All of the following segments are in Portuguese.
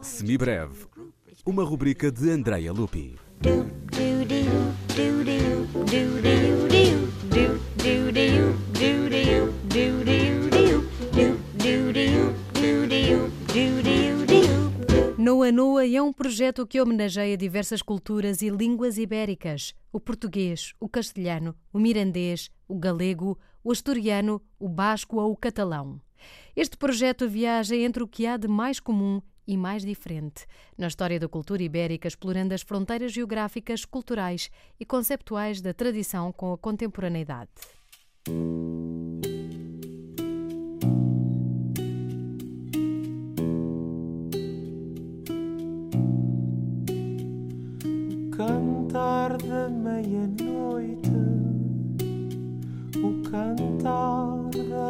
Semibreve, uma rubrica de Andrea Lupi. Noa Noa é um projeto que homenageia diversas culturas e línguas ibéricas: o português, o castelhano, o mirandês, o galego, o asturiano, o basco ou o catalão. Este projeto viaja entre o que há de mais comum e mais diferente na história da cultura ibérica, explorando as fronteiras geográficas, culturais e conceptuais da tradição com a contemporaneidade.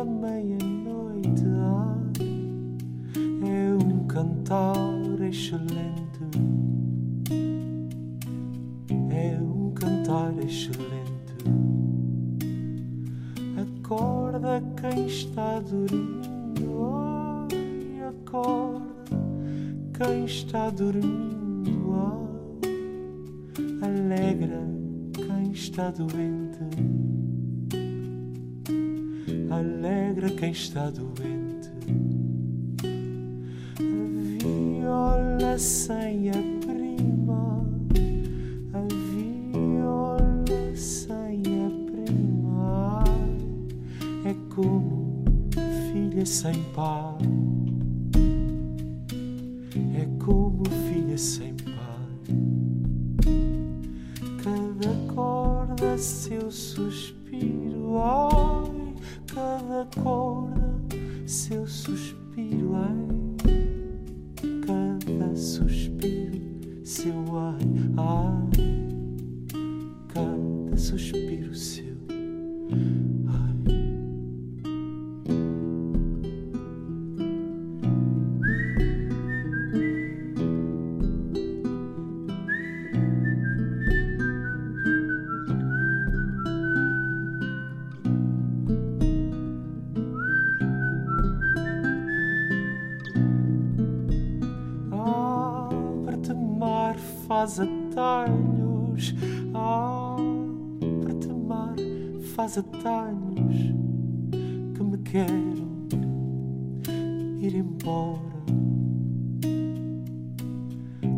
Meia-noite é um cantar excelente, é um cantar excelente. Acorda quem está dormindo, ai, acorda quem está dormindo, ai, alegra quem está doente, alegra quem está doente. A viola sem a prima, a viola sem a prima é como filha sem pai. É como filha sem pai. Cada corda seu suspiro, ai, cada corda seu suspiro, ai, faz atalhos. Abre-te mar, faz atalhos. Que me quero ir embora.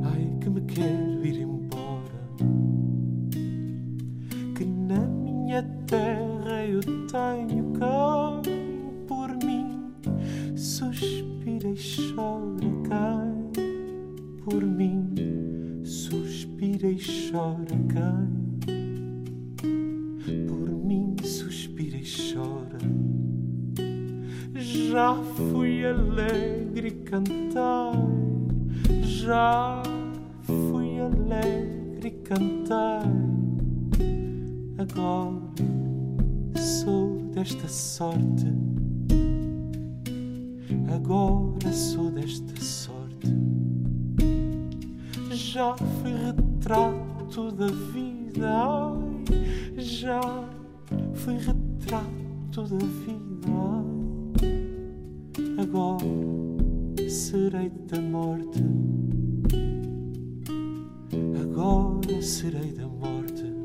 Ai, que me quero ir embora. Que na minha terra eu tenho quem por mim suspira e chora quem por mim suspira e chora quem por mim suspira e chora. Já fui alegre e já fui alegre e agora sou desta sorte. Agora sou desta sorte. Já fui retrato da vida, ai, já fui retrato da vida, ai, agora serei da morte, agora serei da morte.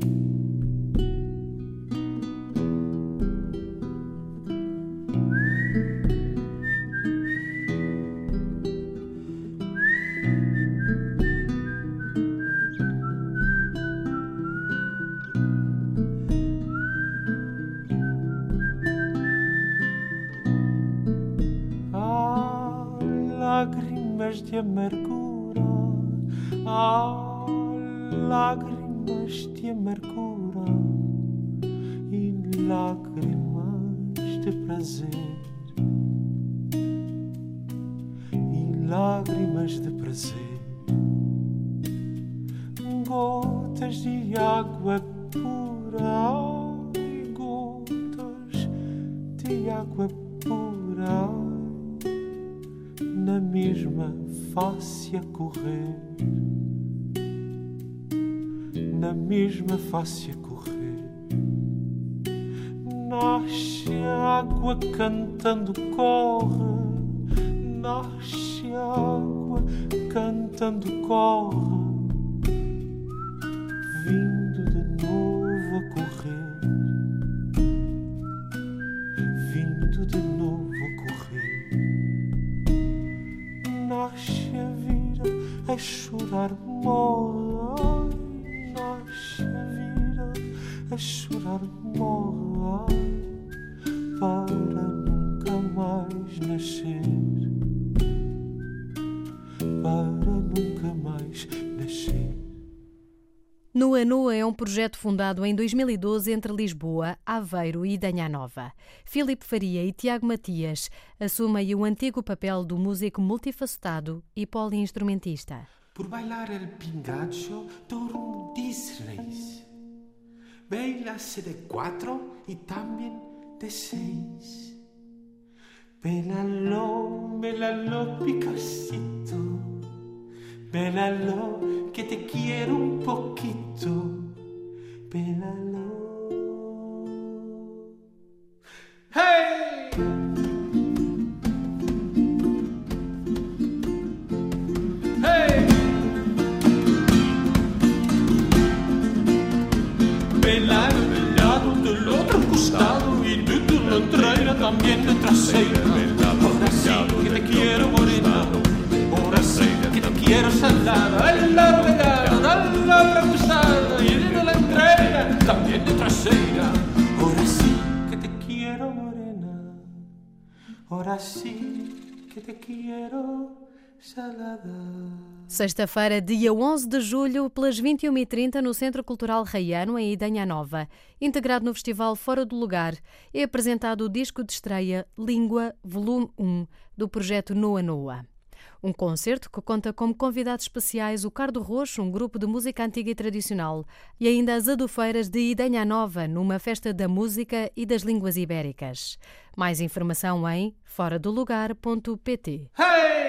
Lágrimas de amargura, há lágrimas de amargura e lágrimas de prazer, e lágrimas de prazer, gotas de água pura, gotas de água pura na mesma face a correr, na mesma face a correr, Nasce a água cantando corre, nasce a água cantando corre, vindo a chorar, morre, ai, nasce a vida a chorar, morre, ai, para nunca mais nascer, para nunca mais. Nua Nua é um projeto fundado em 2012 entre Lisboa, Aveiro e Danha Nova. Filipe Faria e Tiago Matias assumem o antigo papel do músico multifacetado e poliinstrumentista. Por bailar el pingacho, turno diez Bailase de cuatro y también de seis. Pélalo, pélalo, picosito. Pélalo, que te quiero un poquito. Pélalo. ¡Hey! ¡Hey! Pelar, pelado del otro costado y de tu entrega también de trasera. Ahora sí que te quiero quiero salada. El lado pelado del otro costado y de la entrega también de trasera. Ahora sí que te quiero morena, ahora sí que te quiero. Sexta-feira, dia 11 de julho, pelas 21h30, no Centro Cultural Raiano, em Idanha Nova. Integrado no Festival Fora do Lugar, é apresentado o disco de estreia Língua, Volume 1, do projeto Noa Noa. Um concerto que conta como convidados especiais o Cardo Roxo, um grupo de música antiga e tradicional, e ainda as Adufeiras de Idanha Nova, numa festa da música e das línguas ibéricas. Mais informação em foradolugar.pt. Hey!